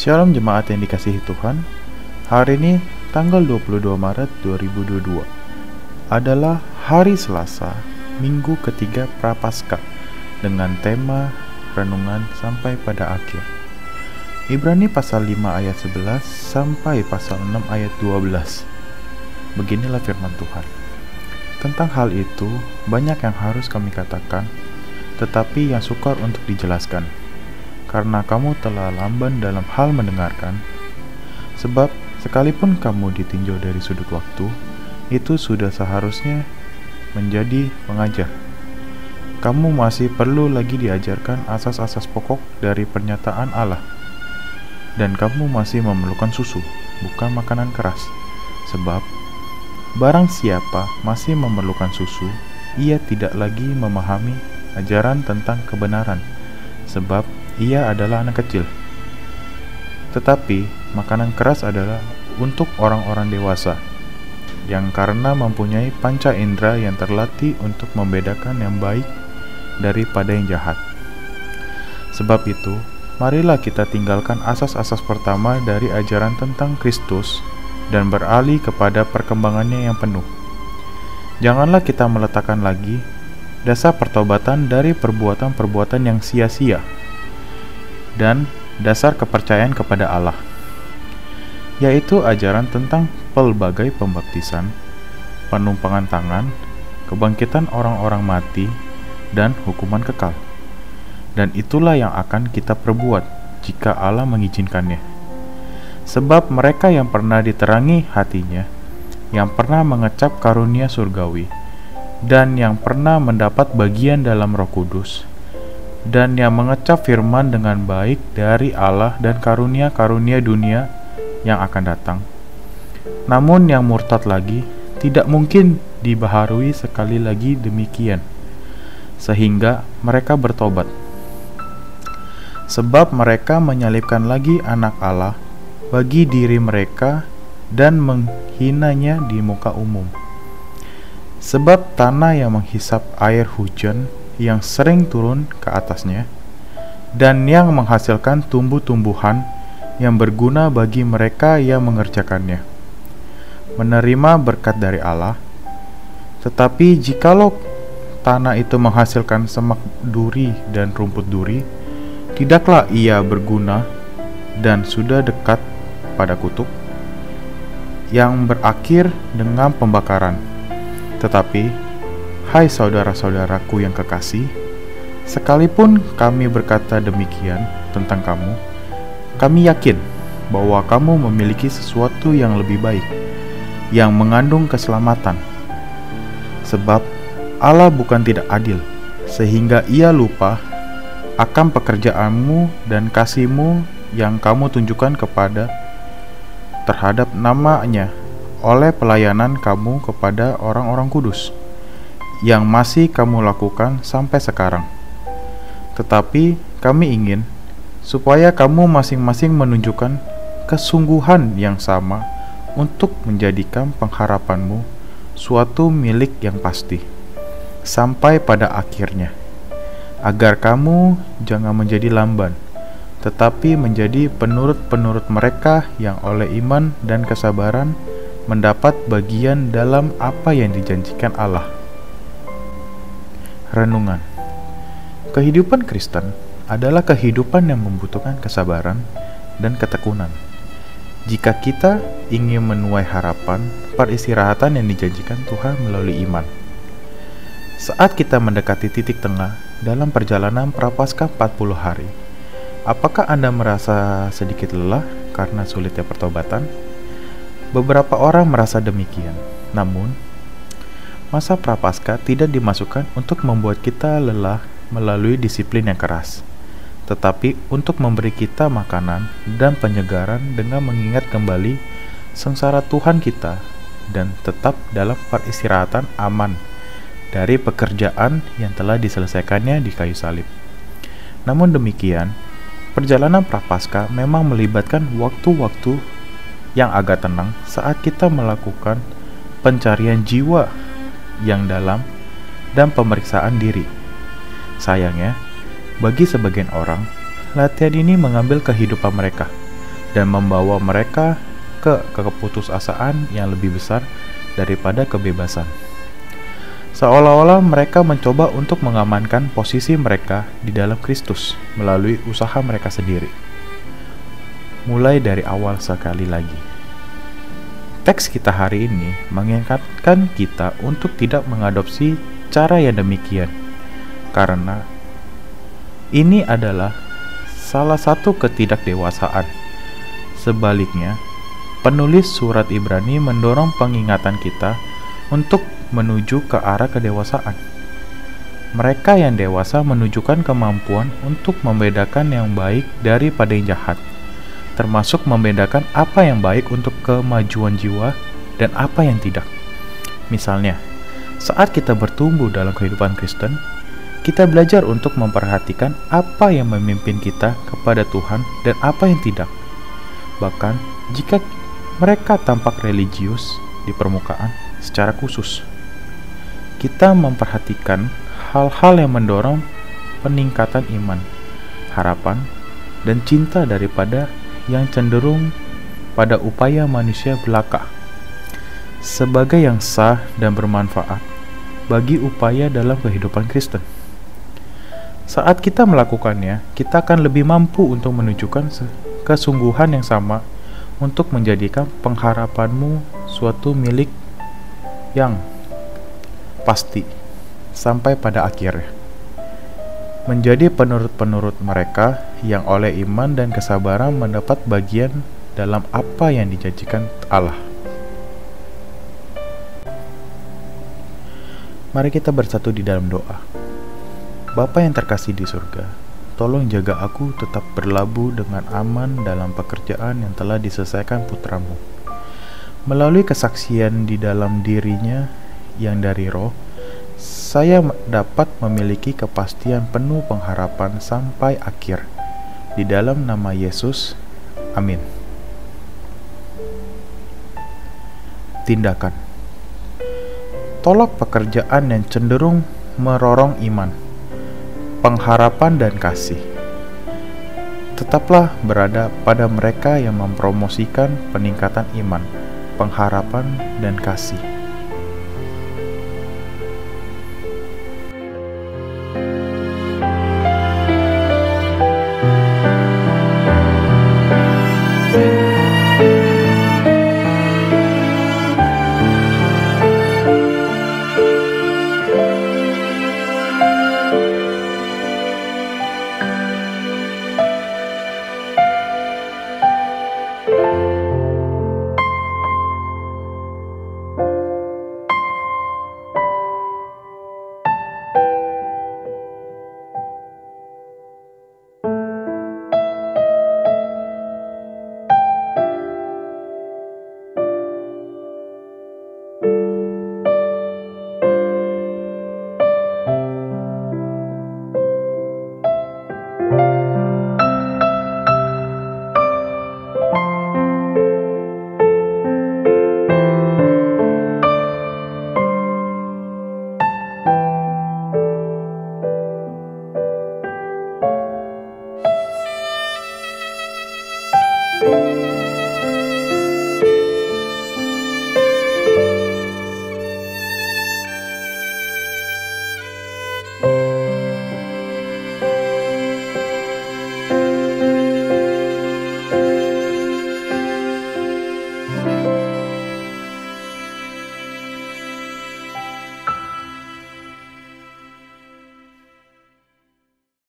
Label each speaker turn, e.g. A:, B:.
A: Shalom jemaat yang dikasihi Tuhan. Hari ini tanggal 22 Maret 2022 adalah hari Selasa, minggu ketiga Prapaskah dengan tema renungan sampai pada akhir. Ibrani pasal 5 ayat 11 sampai pasal 6 ayat 12. Beginilah firman Tuhan. Tentang hal itu, banyak yang harus kami katakan, tetapi yang sukar untuk dijelaskan karena kamu telah lamban dalam hal mendengarkan. Sebab sekalipun kamu ditinjau dari sudut waktu, itu sudah seharusnya menjadi pengajar. Kamu masih perlu lagi diajarkan asas-asas pokok dari pernyataan Allah. Dan kamu masih memerlukan susu, bukan makanan keras. Sebab barang siapa masih memerlukan susu, ia tidak lagi memahami ajaran tentang kebenaran. Sebab ia adalah anak kecil. Tetapi makanan keras adalah untuk orang-orang dewasa yang karena mempunyai panca indera yang terlatih untuk membedakan yang baik daripada yang jahat. Sebab itu, marilah kita tinggalkan asas-asas pertama dari ajaran tentang Kristus dan beralih kepada perkembangannya yang penuh. Janganlah kita meletakkan lagi dasar pertobatan dari perbuatan-perbuatan yang sia-sia dan dasar kepercayaan kepada Allah, yaitu ajaran tentang pelbagai pembaptisan, penumpangan tangan, kebangkitan orang-orang mati, dan hukuman kekal. Dan itulah yang akan kita perbuat jika Allah mengizinkannya. Sebab mereka yang pernah diterangi hatinya, yang pernah mengecap karunia surgawi, dan yang pernah mendapat bagian dalam Roh Kudus, dan yang mengecap firman dengan baik dari Allah dan karunia-karunia dunia yang akan datang. Namun yang murtad lagi tidak mungkin dibaharui sekali lagi demikian, sehingga mereka bertobat. Sebab mereka menyalibkan lagi anak Allah bagi diri mereka dan menghinanya di muka umum. Sebab tanah yang menghisap air hujan yang sering turun ke atasnya dan yang menghasilkan tumbuh-tumbuhan yang berguna bagi mereka yang mengerjakannya. Menerima berkat dari Allah, tetapi jikalau tanah itu menghasilkan semak duri dan rumput duri, tidaklah ia berguna dan sudah dekat pada kutub yang berakhir dengan pembakaran. Tetapi Hai saudara-saudaraku yang kekasih, sekalipun kami berkata demikian tentang kamu, kami yakin bahwa kamu memiliki sesuatu yang lebih baik, yang mengandung keselamatan. Sebab Allah bukan tidak adil, sehingga Ia lupa akan pekerjaanmu dan kasihmu yang kamu tunjukkan kepada terhadap namanya oleh pelayanan kamu kepada orang-orang kudus yang masih kamu lakukan sampai sekarang. Tetapi kami ingin supaya kamu masing-masing menunjukkan kesungguhan yang sama untuk menjadikan pengharapanmu suatu milik yang pasti sampai pada akhirnya, agar kamu jangan menjadi lamban, tetapi menjadi penurut-penurut mereka yang oleh iman dan kesabaran mendapat bagian dalam apa yang dijanjikan Allah. Renungan Kehidupan Kristen adalah kehidupan yang membutuhkan kesabaran dan ketekunan. Jika kita ingin menuai harapan peristirahatan yang dijanjikan Tuhan melalui iman. Saat kita mendekati titik tengah dalam perjalanan prapaskah 40 hari, apakah Anda merasa sedikit lelah karena sulitnya pertobatan? Beberapa orang merasa demikian. Namun, Masa prapaskah tidak dimasukkan untuk membuat kita lelah melalui disiplin yang keras, tetapi untuk memberi kita makanan dan penyegaran dengan mengingat kembali sengsara Tuhan kita dan tetap dalam peristirahatan aman dari pekerjaan yang telah diselesaikannya di kayu salib. Namun demikian, perjalanan prapaskah memang melibatkan waktu-waktu yang agak tenang saat kita melakukan pencarian jiwa yang dalam, dan pemeriksaan diri. Sayangnya, bagi sebagian orang, latihan ini mengambil kehidupan mereka, dan membawa mereka ke keputusasaan yang lebih besar daripada kebebasan. Seolah-olah mereka mencoba untuk mengamankan posisi mereka di dalam Kristus melalui usaha mereka sendiri. Mulai dari awal sekali lagi. Teks kita hari ini mengingatkan kita untuk tidak mengadopsi cara yang demikian, karena ini adalah salah satu ketidakdewasaan. Sebaliknya, penulis surat Ibrani mendorong pengingatan kita untuk menuju ke arah kedewasaan. Mereka yang dewasa menunjukkan kemampuan untuk membedakan yang baik daripada yang jahat, termasuk membedakan apa yang baik untuk kemajuan jiwa dan apa yang tidak. Misalnya, saat kita bertumbuh dalam kehidupan Kristen, kita belajar untuk memperhatikan apa yang memimpin kita kepada Tuhan dan apa yang tidak. Bahkan, jika mereka tampak religius di permukaan secara khusus kita memperhatikan hal-hal yang mendorong peningkatan iman, harapan, dan cinta daripada yang cenderung pada upaya manusia belaka sebagai yang sah dan bermanfaat bagi upaya dalam kehidupan Kristen. Saat kita melakukannya, kita akan lebih mampu untuk menunjukkan kesungguhan yang sama untuk menjadikan pengharapanmu suatu milik yang pasti sampai pada akhirnya. Menjadi penurut-penurut mereka yang oleh iman dan kesabaran mendapat bagian dalam apa yang dijanjikan Allah. Mari kita bersatu di dalam doa. Bapa yang terkasih di surga, tolong jaga aku tetap berlabuh dengan aman dalam pekerjaan yang telah diselesaikan putramu. Melalui kesaksian di dalam dirinya yang dari roh, saya dapat memiliki kepastian penuh pengharapan sampai akhir. Di dalam nama Yesus, amin. Tindakan Tolak pekerjaan yang cenderung merorong iman, pengharapan, dan kasih. Tetaplah berada pada mereka yang mempromosikan peningkatan iman, pengharapan, dan kasih.